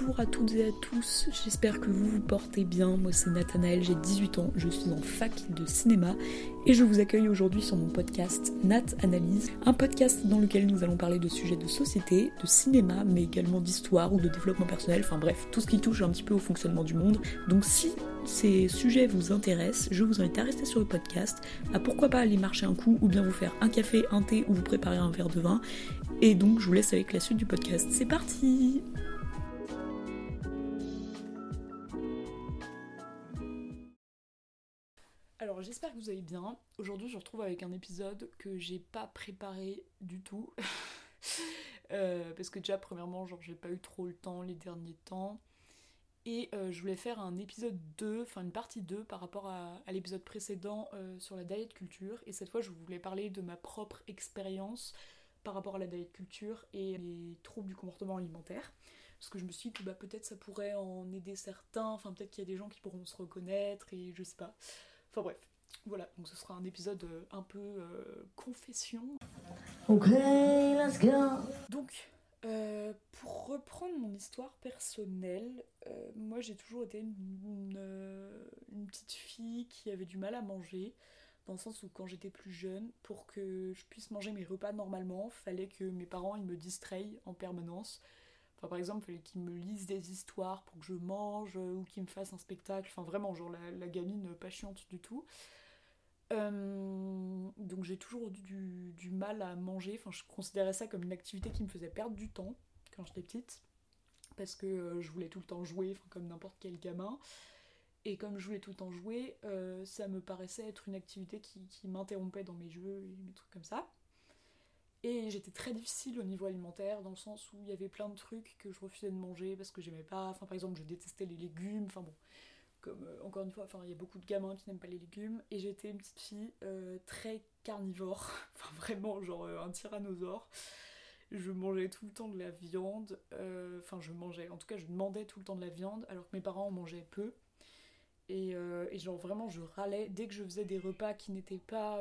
Bonjour à toutes et à tous, j'espère que vous vous portez bien. Moi c'est Nathanaël, j'ai 18 ans, je suis en fac de cinéma et je vous accueille aujourd'hui sur mon podcast Nat Analyse, un podcast dans lequel nous allons parler de sujets de société, de cinéma, mais également d'histoire ou de développement personnel, enfin bref, tout ce qui touche un petit peu au fonctionnement du monde. Donc si ces sujets vous intéressent, je vous invite à rester sur le podcast, à pourquoi pas aller marcher un coup ou bien vous faire un café, un thé ou vous préparer un verre de vin. Et donc je vous laisse avec la suite du podcast. C'est parti vous allez bien. Aujourd'hui je retrouve avec un épisode que j'ai pas préparé du tout. Euh, parce que déjà premièrement genre j'ai pas eu trop le temps les derniers temps. Et euh, je voulais faire un épisode 2, enfin une partie 2 par rapport à, l'épisode précédent euh, sur la diet culture. Et cette fois je voulais parler de ma propre expérience par rapport à la diet culture et les troubles du comportement alimentaire. Parce que je me suis dit que bah, peut-être ça pourrait en aider certains, enfin peut-être qu'il y a des gens qui pourront se reconnaître et je sais pas. Enfin bref, voilà, donc ce sera un épisode euh, un peu euh, confession. Ok, let's go. Donc, euh, pour reprendre mon histoire personnelle, moi j'ai toujours été une, une, petite fille qui avait du mal à manger, dans le sens où quand j'étais plus jeune, pour que je puisse manger mes repas normalement, fallait que mes parents ils me distraient en permanence. Enfin, par exemple, il fallait qu'ils me lisent des histoires pour que je mange ou qu'ils me fassent un spectacle. Enfin, vraiment, genre la, gamine pas chiante du tout. Euh, donc j'ai toujours eu du, mal à manger. Enfin, je considérais ça comme une activité qui me faisait perdre du temps quand j'étais petite. Parce que euh, je voulais tout le temps jouer, comme n'importe quel gamin. Et comme je voulais tout le temps jouer, euh, ça me paraissait être une activité qui m'interrompait dans mes jeux et mes trucs comme ça. Et j'étais très difficile au niveau alimentaire, dans le sens où il y avait plein de trucs que je refusais de manger parce que j'aimais pas. Enfin, par exemple, je détestais les légumes. Enfin bon, comme euh, encore une fois, enfin il y a beaucoup de gamins qui n'aiment pas les légumes, et j'étais une petite fille euh, très carnivore, enfin vraiment genre euh, un tyrannosaure. Je mangeais tout le temps de la viande, enfin je mangeais, en tout cas je demandais tout le temps de la viande, alors que mes parents en mangeaient peu. Et, et, genre vraiment je râlais dès que je faisais des repas qui n'étaient pas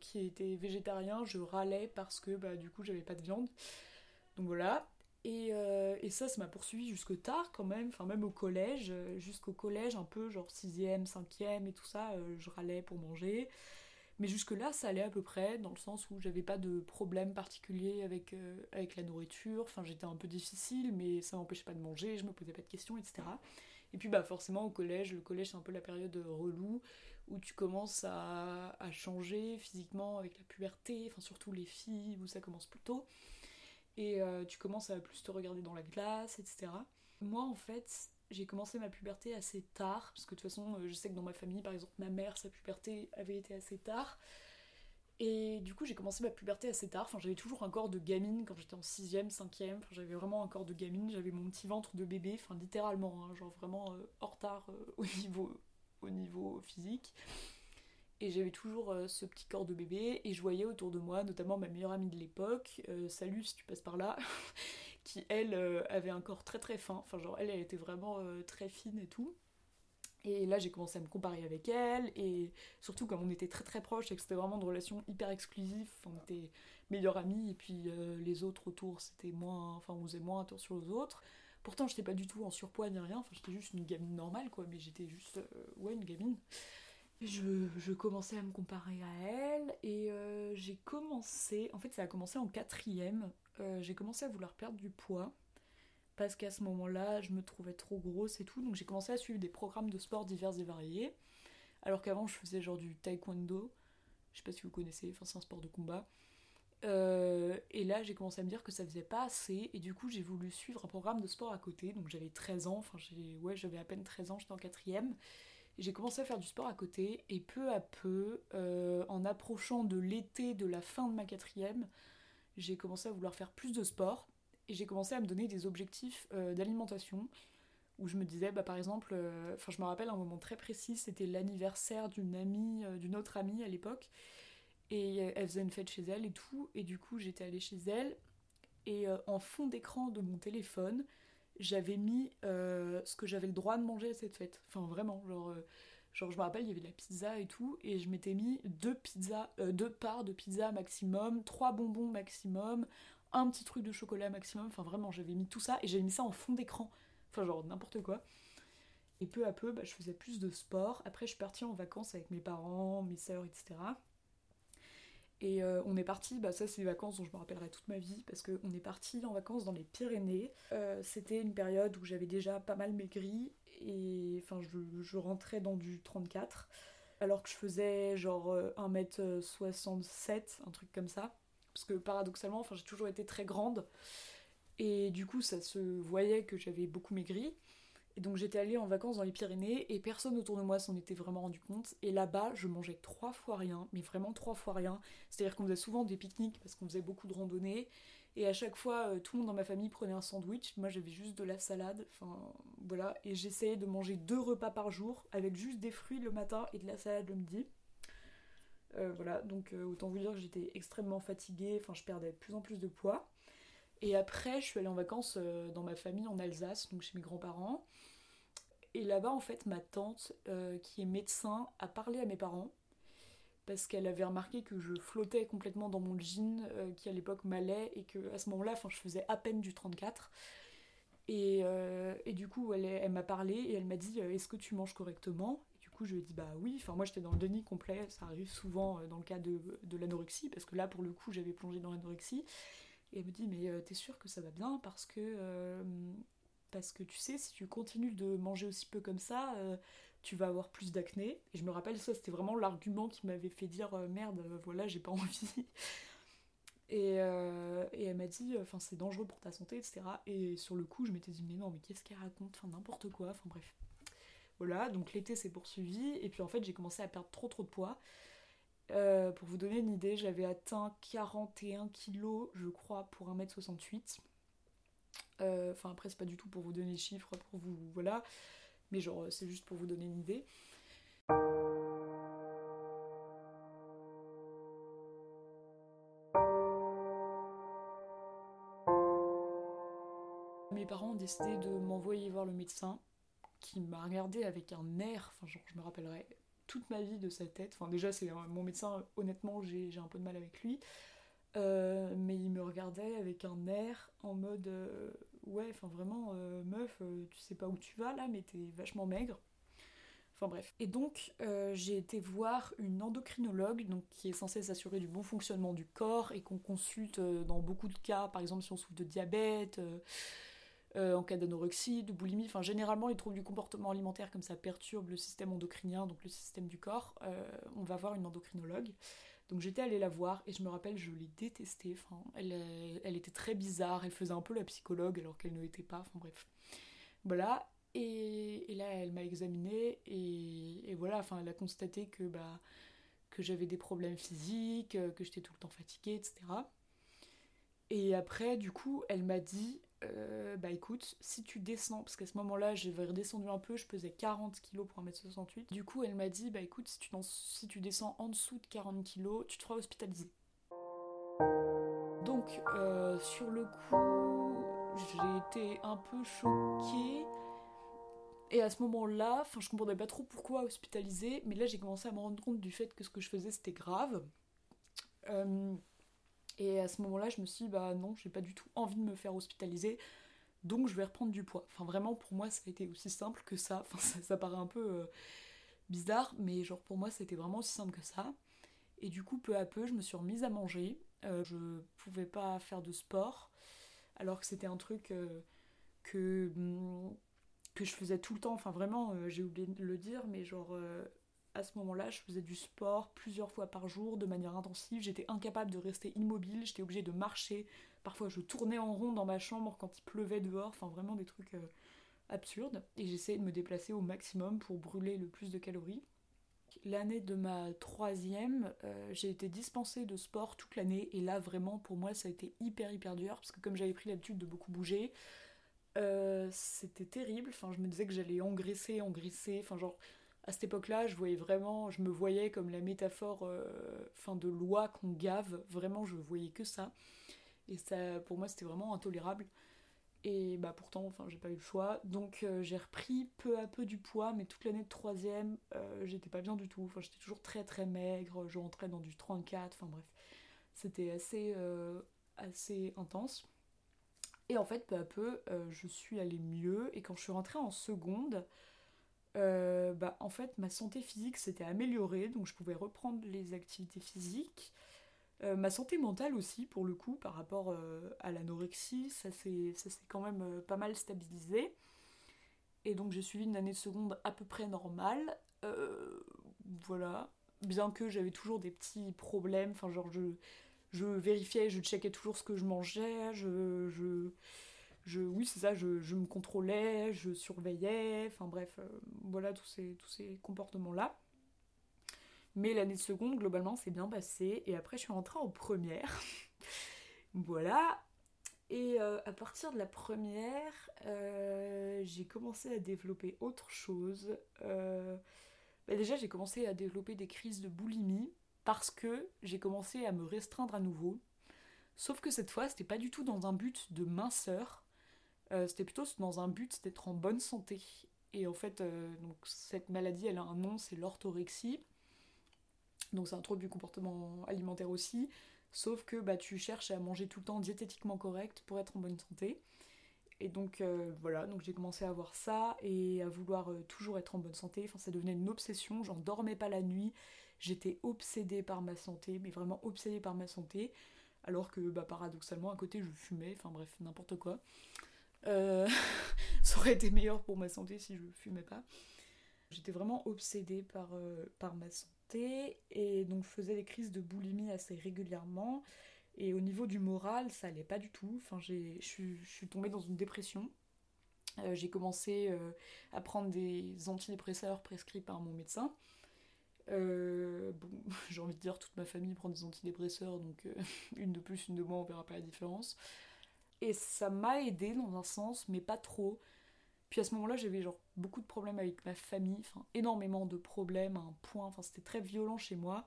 qui étaient végétariens je râlais parce que bah du coup j'avais pas de viande donc voilà euh, et, ça, ça m'a poursuivi jusque tard quand même, enfin même au collège, euh, jusqu'au collège un peu, genre 6ème, 5ème et tout ça, euh, je râlais pour manger. Mais jusque-là, ça allait à peu près, dans le sens où j'avais pas de problème particulier avec, avec la nourriture. Enfin, j'étais un peu difficile, mais ça m'empêchait pas de manger, je me posais pas de questions, etc. Et puis, bah, forcément, au collège, le collège, c'est un peu la période relou où tu commences à, changer physiquement avec la puberté, enfin, surtout les filles, où ça commence plus tôt et euh, tu commences à plus te regarder dans la glace, etc. Moi, en fait, j'ai commencé ma puberté assez tard, parce que de toute façon, euh, je sais que dans ma famille, par exemple, ma mère, sa puberté avait été assez tard. Et du coup, j'ai commencé ma puberté assez tard. Enfin, j'avais toujours un corps de gamine quand j'étais en 6ème, 5ème. Enfin, j'avais vraiment un corps de gamine. J'avais mon petit ventre de bébé, enfin, littéralement, hein, genre vraiment euh, en retard au, niveau, au niveau physique et j'avais toujours euh, ce petit corps de bébé et je voyais autour de moi notamment ma meilleure amie de l'époque, euh, salut si tu passes par là, qui elle euh, avait un corps très très fin, enfin genre elle elle était vraiment très fine et tout. Et là j'ai commencé à me comparer avec elle et surtout comme on était très très proches et que c'était vraiment une relation hyper exclusive, on était meilleures amies et puis les autres autour c'était moins, enfin on faisait moins attention aux autres. Pourtant j'étais pas du tout en surpoids ni rien, enfin j'étais juste une gamine normale quoi, mais j'étais juste ouais une gamine je, commençais à me comparer à elle et euh, j'ai commencé, en fait ça a commencé en quatrième, euh, j'ai commencé à vouloir perdre du poids parce qu'à ce moment-là je me trouvais trop grosse et tout, donc j'ai commencé à suivre des programmes de sport divers et variés, alors qu'avant je faisais genre du taekwondo, je sais pas si vous connaissez, enfin c'est un sport de combat. Euh, et là j'ai commencé à me dire que ça faisait pas assez et du coup j'ai voulu suivre un programme de sport à côté, donc j'avais 13 ans, enfin ouais j'avais à peine 13 ans, j'étais en quatrième. J'ai commencé à faire du sport à côté et peu à peu, euh, en approchant de l'été de la fin de ma quatrième, j'ai commencé à vouloir faire plus de sport et j'ai commencé à me donner des objectifs euh, d'alimentation où je me disais, bah, par exemple, euh, enfin je me rappelle un moment très précis, c'était l'anniversaire d'une amie, d'une autre amie à l'époque et elle faisait une fête chez elle et tout et du coup j'étais allée chez elle et en fond d'écran de mon téléphone, j'avais mis euh, ce que j'avais le droit de manger à cette fête. Enfin, vraiment, genre, euh, genre je me rappelle, il y avait de la pizza et tout, et je m'étais mis deux pizzas, euh, deux parts de pizza maximum, trois bonbons maximum, un petit truc de chocolat maximum. Enfin, vraiment, j'avais mis tout ça et j'avais mis ça en fond d'écran. enfin genre n'importe quoi. Et peu à peu, bah, je faisais plus de sport. Après, je suis partie en vacances avec mes parents, mes sœurs, etc. Et euh, on est parti, bah ça c'est des vacances dont je me rappellerai toute ma vie, parce qu'on est parti en vacances dans les Pyrénées. Euh, c'était une période où j'avais déjà pas mal maigri, et enfin je, je, rentrais dans du 34, alors que je faisais genre 1m67, un truc comme ça. Parce que paradoxalement, j'ai toujours été très grande, et du coup ça se voyait que j'avais beaucoup maigri. Et donc j'étais allée en vacances dans les Pyrénées et personne autour de moi s'en était vraiment rendu compte. Et là-bas, je mangeais trois fois rien, mais vraiment trois fois rien. C'est-à-dire qu'on faisait souvent des pique-niques parce qu'on faisait beaucoup de randonnées. Et à chaque fois, euh, tout le monde dans ma famille prenait un sandwich. Moi, j'avais juste de la salade. Voilà. Et j'essayais de manger deux repas par jour avec juste des fruits le matin et de la salade le midi. Euh, voilà. Donc, euh, autant vous dire que j'étais extrêmement fatiguée. Enfin, je perdais de plus en plus de poids. Et après, je suis allée en vacances euh, dans ma famille en Alsace, donc chez mes grands-parents. Et là-bas, en fait, ma tante, qui est médecin, a parlé à mes parents parce qu'elle avait remarqué que je flottais complètement dans mon jean qui à l'époque m'allait et que à ce moment-là, je faisais à peine du 34. Et, et du coup, elle, elle m'a parlé et elle m'a dit Est-ce que tu manges correctement? Coup, je dit Bah oui. Enfin, moi, j'étais dans le déni complet. Ça arrive souvent dans le cas de, de l'anorexie parce que là, pour le coup, j'avais plongé dans l'anorexie. Et elle me dit mais euh, t'es sûr que ça va bien? Parce que euh, parce que tu sais si tu continues de manger aussi peu comme ça euh, tu vas avoir plus d'acné et je me rappelle ça c'était vraiment l'argument qui m'avait fait dire merde voilà j'ai pas envie et, et elle m'a dit enfin c'est dangereux pour ta santé etc et sur le coup je m'étais dit mais non mais qu'est-ce qu'elle raconte? Enfin n'importe quoi enfin bref voilà donc l'été s'est poursuivi et puis en fait j'ai commencé à perdre trop trop de poids euh, pour vous donner une idée, j'avais atteint 41 kg, je crois, pour 1m68. Euh, enfin, après, c'est pas du tout pour vous donner les chiffres, pour vous. Voilà. Mais genre, c'est juste pour vous donner une idée. Mes parents ont décidé de m'envoyer voir le médecin qui m'a regardé avec un air, enfin genre je me rappellerai toute ma vie de sa tête. Enfin, déjà, c'est mon médecin, honnêtement, j'ai un peu de mal avec lui. Euh, mais il me regardait avec un air en mode euh, ouais, enfin vraiment, euh, meuf, tu sais pas où tu vas là, mais t'es vachement maigre. Enfin bref. Et donc, j'ai été voir une endocrinologue donc, qui est censée s'assurer du bon fonctionnement du corps et qu'on consulte dans beaucoup de cas, par exemple si on souffre de diabète euh, en cas d'anorexie, de boulimie. Enfin, généralement, les troubles du comportement alimentaire, comme ça perturbe le système endocrinien, donc le système du corps, euh, on va voir une endocrinologue. Donc j'étais allée la voir et je me rappelle, je l'ai détestée. Enfin, elle, euh, elle était très bizarre, elle faisait un peu la psychologue alors qu'elle ne l'était pas. Enfin bref. Voilà. Et, là, elle m'a examinée et, et, voilà, enfin, elle a constaté que, bah, que j'avais des problèmes physiques, que j'étais tout le temps fatiguée, etc. Et après, du coup, elle m'a dit euh, bah écoute, si tu descends, parce qu'à ce moment-là, j'avais redescendu un peu, je pesais 40 kg pour 1m68. Du coup, elle m'a dit, bah écoute, si tu, si tu descends en dessous de 40 kg, tu te feras hospitaliser. Donc, euh, sur le coup, j'ai été un peu choquée. Et à ce moment-là, enfin, je comprenais pas trop pourquoi hospitaliser, mais là, j'ai commencé à me rendre compte du fait que ce que je faisais, c'était grave. Euh, et à ce moment-là, je me suis dit, bah non, j'ai pas du tout envie de me faire hospitaliser, donc je vais reprendre du poids. Enfin, vraiment, pour moi, ça a été aussi simple que ça. Enfin, ça, paraît un peu euh, bizarre, mais genre pour moi, c'était vraiment aussi simple que ça. Et du coup, peu à peu, je me suis remise à manger. Euh, je pouvais pas faire de sport, alors que c'était un truc euh, que, mm, que je faisais tout le temps. Enfin, vraiment, j'ai oublié de le dire, mais genre à ce moment-là, je faisais du sport plusieurs fois par jour de manière intensive. J'étais incapable de rester immobile, j'étais obligée de marcher. Parfois, je tournais en rond dans ma chambre quand il pleuvait dehors. Enfin, vraiment des trucs euh, absurdes. Et j'essayais de me déplacer au maximum pour brûler le plus de calories. L'année de ma troisième, euh, j'ai été dispensée de sport toute l'année. Et là, vraiment, pour moi, ça a été hyper, hyper dur. Parce que comme j'avais pris l'habitude de beaucoup bouger, euh, c'était terrible. Enfin, je me disais que j'allais engraisser, engraisser. Enfin, genre à cette époque-là, je voyais vraiment, je me voyais comme la métaphore euh, fin de loi qu'on gave. Vraiment, je voyais que ça. Et ça, pour moi, c'était vraiment intolérable. Et bah pourtant, enfin, j'ai pas eu le choix. Donc euh, j'ai repris peu à peu du poids, mais toute l'année de troisième, euh, j'étais pas bien du tout. Enfin, j'étais toujours très très maigre. Je rentrais dans du 34. Enfin bref, c'était assez assez intense. Et en fait, peu à peu, euh, je suis allée mieux. Et quand je suis rentrée en seconde, euh, bah, en fait, ma santé physique s'était améliorée, donc je pouvais reprendre les activités physiques. Euh, ma santé mentale aussi, pour le coup, par rapport à l'anorexie, ça s'est quand même pas mal stabilisé. Et donc j'ai suivi une année de seconde à peu près normale. voilà. Bien que j'avais toujours des petits problèmes, enfin genre je, je vérifiais, je checkais toujours ce que je mangeais, je, je, je oui c'est ça, je, me contrôlais, je surveillais, enfin bref, euh, voilà tous ces, tous ces comportements-là. Mais l'année de seconde, globalement, c'est bien passé, et après je suis rentrée en première. voilà. Et euh, à partir de la première, euh, j'ai commencé à développer autre chose. Bah, déjà, j'ai commencé à développer des crises de boulimie parce que j'ai commencé à me restreindre à nouveau. Sauf que cette fois, c'était pas du tout dans un but de minceur, euh, c'était plutôt dans un but d'être en bonne santé. Et en fait, euh, donc, cette maladie, elle a un nom, c'est l'orthorexie. Donc c'est un trouble du comportement alimentaire aussi. Sauf que bah, tu cherches à manger tout le temps diététiquement correct pour être en bonne santé. Et donc euh, voilà, donc j'ai commencé à avoir ça et à vouloir toujours être en bonne santé. Enfin, ça devenait une obsession. J'en dormais pas la nuit. J'étais obsédée par ma santé, mais vraiment obsédée par ma santé. Alors que bah, paradoxalement, à côté, je fumais, enfin bref, n'importe quoi. Euh, ça aurait été meilleur pour ma santé si je fumais pas. J'étais vraiment obsédée par, euh, par ma santé et donc je faisais des crises de boulimie assez régulièrement. Et au niveau du moral, ça allait pas du tout. Enfin, je suis tombée dans une dépression. Euh, j'ai commencé à prendre des antidépresseurs prescrits par mon médecin. Bon, j'ai envie de dire, toute ma famille prend des antidépresseurs, donc une de plus, une de moins, on verra pas la différence. Et ça m'a aidé dans un sens, mais pas trop. Puis à ce moment-là, j'avais genre beaucoup de problèmes avec ma famille, énormément de problèmes à un point, c'était très violent chez moi.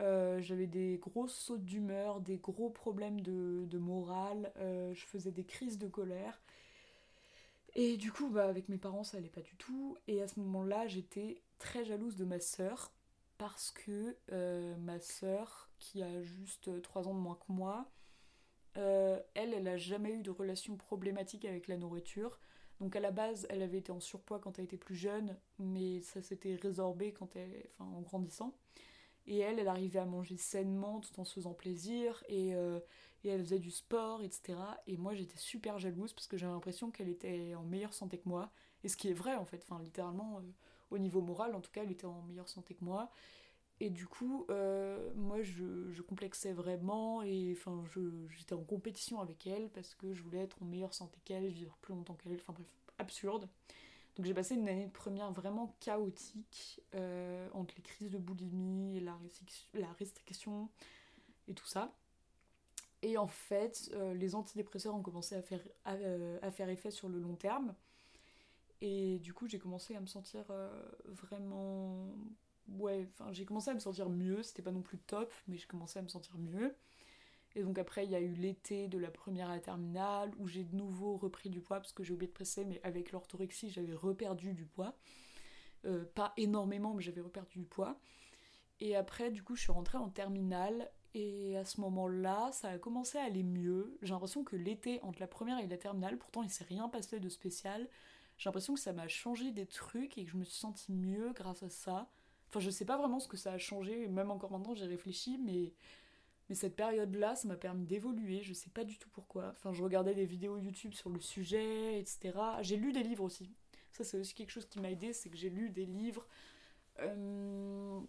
Euh, j'avais des grosses sautes d'humeur, des gros problèmes de, morale, je faisais des crises de colère. Et du coup, bah, avec mes parents, ça allait pas du tout. Et à ce moment-là, j'étais très jalouse de ma sœur parce que euh, ma sœur, qui a juste 3 ans de moins que moi, euh, elle, elle a jamais eu de relation problématique avec la nourriture. Donc à la base, elle avait été en surpoids quand elle était plus jeune, mais ça s'était résorbé quand elle, en grandissant. Et elle, elle arrivait à manger sainement tout en se faisant plaisir et, euh, elle faisait du sport, etc. Et moi, j'étais super jalouse parce que j'avais l'impression qu'elle était en meilleure santé que moi. Et ce qui est vrai en fait, enfin littéralement au niveau moral, en tout cas, elle était en meilleure santé que moi. Et du coup, euh, moi, je, complexais vraiment et enfin, j'étais en compétition avec elle parce que je voulais être en meilleure santé qu'elle, vivre plus longtemps qu'elle, enfin bref, absurde. Donc j'ai passé une année de première vraiment chaotique euh, entre les crises de boulimie et la, restriction et tout ça. Et en fait, euh, les antidépresseurs ont commencé à faire, à faire effet sur le long terme. Et du coup, j'ai commencé à me sentir vraiment. Ouais, enfin, j'ai commencé à me sentir mieux. C'était pas non plus top, mais j'ai commencé à me sentir mieux. Et donc, après, il y a eu l'été de la première à la terminale où j'ai de nouveau repris du poids parce que j'ai oublié de presser, mais avec l'orthorexie, j'avais reperdu du poids. Euh, pas énormément, mais j'avais reperdu du poids. Et après, du coup, je suis rentrée en terminale. Et à ce moment-là, ça a commencé à aller mieux. J'ai l'impression que l'été entre la première et la terminale, pourtant il s'est rien passé de spécial j'ai l'impression que ça m'a changé des trucs et que je me suis sentie mieux grâce à ça. Enfin, je sais pas vraiment ce que ça a changé, même encore maintenant j'ai réfléchi, mais, mais cette période-là, ça m'a permis d'évoluer, je sais pas du tout pourquoi. Enfin, je regardais des vidéos YouTube sur le sujet, etc. J'ai lu des livres aussi. Ça, c'est aussi quelque chose qui m'a aidé, c'est que j'ai lu des livres euh,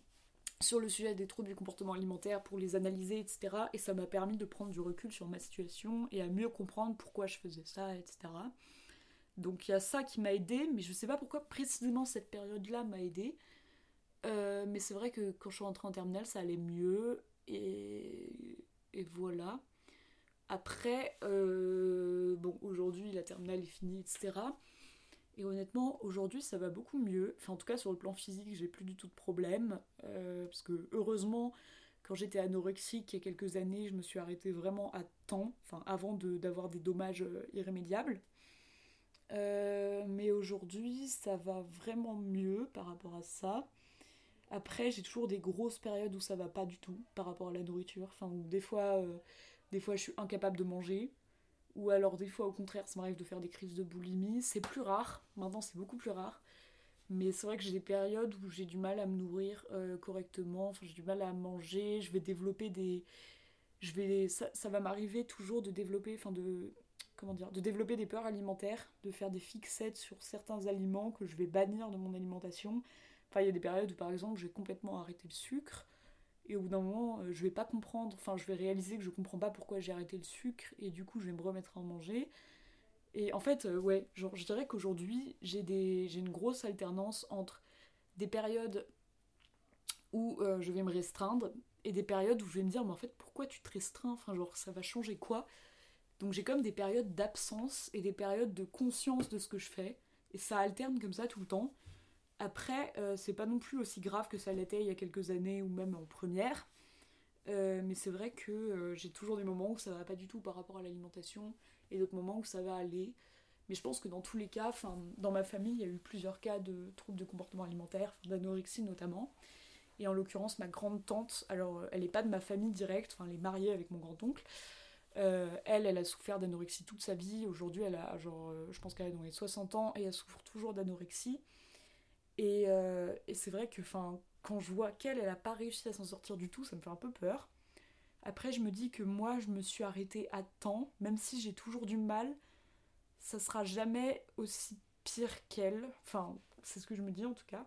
sur le sujet des troubles du comportement alimentaire pour les analyser, etc. Et ça m'a permis de prendre du recul sur ma situation et à mieux comprendre pourquoi je faisais ça, etc. Donc il y a ça qui m'a aidé, mais je sais pas pourquoi précisément cette période-là m'a aidé. Euh, mais c'est vrai que quand je suis rentrée en terminale, ça allait mieux. Et, voilà. Après, euh, bon, aujourd'hui, la terminale est finie, etc. Et honnêtement, aujourd'hui, ça va beaucoup mieux. Enfin, en tout cas, sur le plan physique, j'ai plus du tout de problème. Euh, parce que, heureusement, quand j'étais anorexique il y a quelques années, je me suis arrêtée vraiment à temps, enfin, avant d'avoir des dommages irrémédiables. Mais aujourd'hui, ça va vraiment mieux par rapport à ça. Après, j'ai toujours des grosses périodes où ça va pas du tout par rapport à la nourriture. Enfin, des fois, euh, des fois, je suis incapable de manger. Ou alors des fois au contraire, ça m'arrive de faire des crises de boulimie. C'est plus rare, maintenant c'est beaucoup plus rare. Mais c'est vrai que j'ai des périodes où j'ai du mal à me nourrir euh, correctement, enfin j'ai du mal à manger, je vais développer des... Je vais... Ça, ça va m'arriver toujours de développer, enfin de... Comment dire De développer des peurs alimentaires, de faire des fixettes sur certains aliments que je vais bannir de mon alimentation. Enfin il y a des périodes où par exemple j'ai complètement arrêté le sucre et au bout d'un moment, euh, je vais pas comprendre, enfin, je vais réaliser que je comprends pas pourquoi j'ai arrêté le sucre, et du coup, je vais me remettre à en manger. Et en fait, euh, ouais, genre, je dirais qu'aujourd'hui, j'ai une grosse alternance entre des périodes où euh, je vais me restreindre et des périodes où je vais me dire, mais en fait, pourquoi tu te restreins? Enfin, genre, ça va changer quoi? Donc, j'ai comme des périodes d'absence et des périodes de conscience de ce que je fais, et ça alterne comme ça tout le temps. Après, euh, c'est pas non plus aussi grave que ça l'était il y a quelques années ou même en première. Euh, mais c'est vrai que euh, j'ai toujours des moments où ça va pas du tout par rapport à l'alimentation et d'autres moments où ça va aller. Mais je pense que dans tous les cas, dans ma famille, il y a eu plusieurs cas de troubles de comportement alimentaire, d'anorexie notamment. Et en l'occurrence, ma grande tante, alors elle n'est pas de ma famille directe, elle est mariée avec mon grand-oncle. elle, elle a souffert d'anorexie toute sa vie. Aujourd'hui, elle a, genre, je pense qu'elle a dans les 60 ans et elle souffre toujours d'anorexie. Euh, et, c'est vrai que quand je vois qu'elle, elle n'a pas réussi à s'en sortir du tout, ça me fait un peu peur. Après, je me dis que moi, je me suis arrêtée à temps, même si j'ai toujours du mal, ça sera jamais aussi pire qu'elle. Enfin, c'est ce que je me dis en tout cas.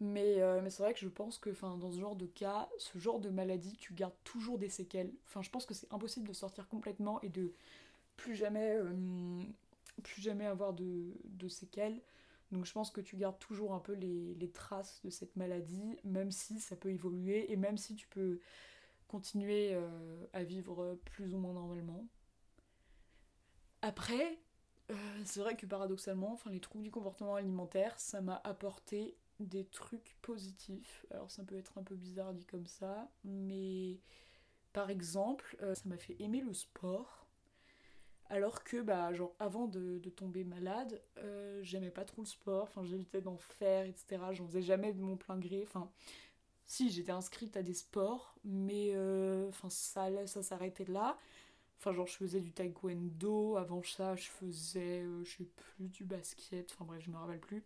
Mais, euh, mais c'est vrai que je pense que dans ce genre de cas, ce genre de maladie, tu gardes toujours des séquelles. Enfin, je pense que c'est impossible de sortir complètement et de plus jamais, euh, plus jamais avoir de, de séquelles. Donc je pense que tu gardes toujours un peu les, traces de cette maladie, même si ça peut évoluer et même si tu peux continuer euh, à vivre plus ou moins normalement. Après, euh, c'est vrai que paradoxalement, enfin, les troubles du comportement alimentaire, ça m'a apporté des trucs positifs. Alors ça peut être un peu bizarre dit comme ça, mais par exemple, euh, ça m'a fait aimer le sport. Alors que, bah, genre, avant de, tomber malade, euh, j'aimais pas trop le sport, enfin, j'évitais d'en faire, etc. J'en faisais jamais de mon plein gré. Enfin, si, j'étais inscrite à des sports, mais euh, enfin, ça, s'arrêtait là. Enfin, genre, je faisais du taekwondo, avant ça, je faisais, euh, je sais plus, du basket, enfin bref, je me rappelle plus.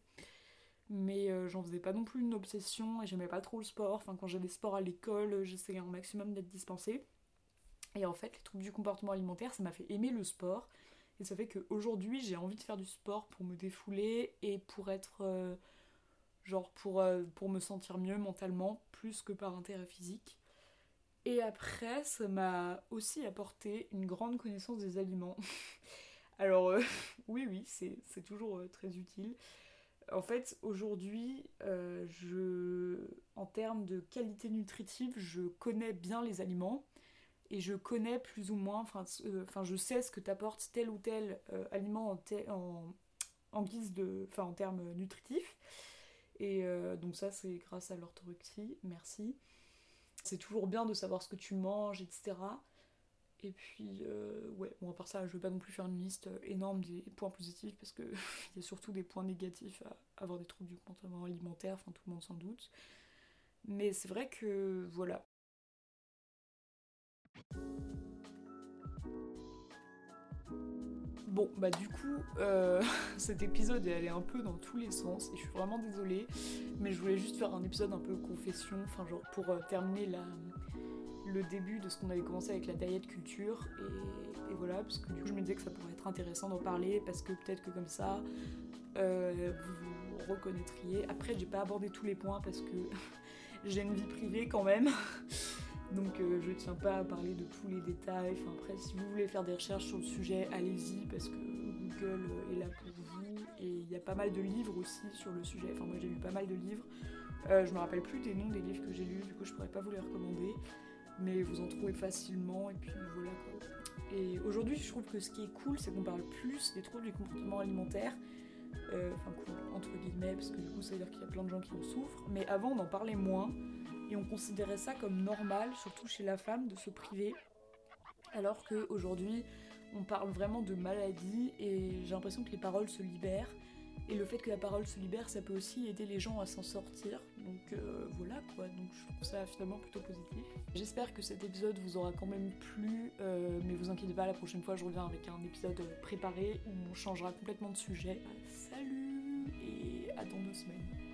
Mais j'en faisais pas non plus une obsession et j'aimais pas trop le sport. Enfin, quand j'avais sport à l'école, j'essayais un maximum d'être dispensée. Et en fait, les troubles du comportement alimentaire, ça m'a fait aimer le sport. Et ça fait qu'aujourd'hui, j'ai envie de faire du sport pour me défouler et pour être. Euh, genre, pour, euh, pour me sentir mieux mentalement, plus que par intérêt physique. Et après, ça m'a aussi apporté une grande connaissance des aliments. Alors, euh, oui, oui, c'est toujours très utile. En fait, aujourd'hui, je, en termes de qualité nutritive, je connais bien les aliments et je connais plus ou moins, enfin, euh, enfin je sais ce que t'apporte tel ou tel euh, aliment en, en, guise de, enfin en termes nutritifs. Et euh, donc ça c'est grâce à l'orthorexie, merci. C'est toujours bien de savoir ce que tu manges, etc. Et puis, ouais, bon, à part ça, je veux pas non plus faire une liste énorme des points positifs parce qu'il y a surtout des points négatifs à avoir des troubles du comportement alimentaire, enfin tout le monde s'en doute. Mais c'est vrai que, voilà, Bon, bah du coup, euh, cet épisode est allé un peu dans tous les sens et je suis vraiment désolée, mais je voulais juste faire un épisode un peu confession, enfin genre pour euh, terminer le début de ce qu'on avait commencé avec la diet culture et, voilà, parce que du coup je me disais que ça pourrait être intéressant d'en parler parce que peut-être que comme ça euh, vous vous reconnaîtriez. Après, j'ai pas abordé tous les points parce que j'ai une vie privée quand même. Donc euh, je ne tiens pas à parler de tous les détails. Enfin après, si vous voulez faire des recherches sur le sujet, allez-y parce que Google est là pour vous. Et il y a pas mal de livres aussi sur le sujet. Enfin moi j'ai lu pas mal de livres. Euh, je me rappelle plus des noms des livres que j'ai lus, du coup je pourrais pas vous les recommander. Mais vous en trouvez facilement et puis voilà quoi. Et aujourd'hui je trouve que ce qui est cool c'est qu'on parle plus des troubles du comportement alimentaire. Euh, enfin cool entre guillemets parce que du coup ça veut dire qu'il y a plein de gens qui en souffrent. Mais avant on en parlait moins et on considérait ça comme normal, surtout chez la femme, de se priver, alors qu'aujourd'hui on parle vraiment de maladie et j'ai l'impression que les paroles se libèrent Et le fait que la parole se libère, ça peut aussi aider les gens à s'en sortir. Donc euh, voilà quoi, donc je trouve ça finalement plutôt positif. J'espère que cet épisode vous aura quand même plu, euh, mais vous inquiétez pas, la prochaine fois je reviens avec un épisode préparé où on changera complètement de sujet. Salut et à dans deux semaines.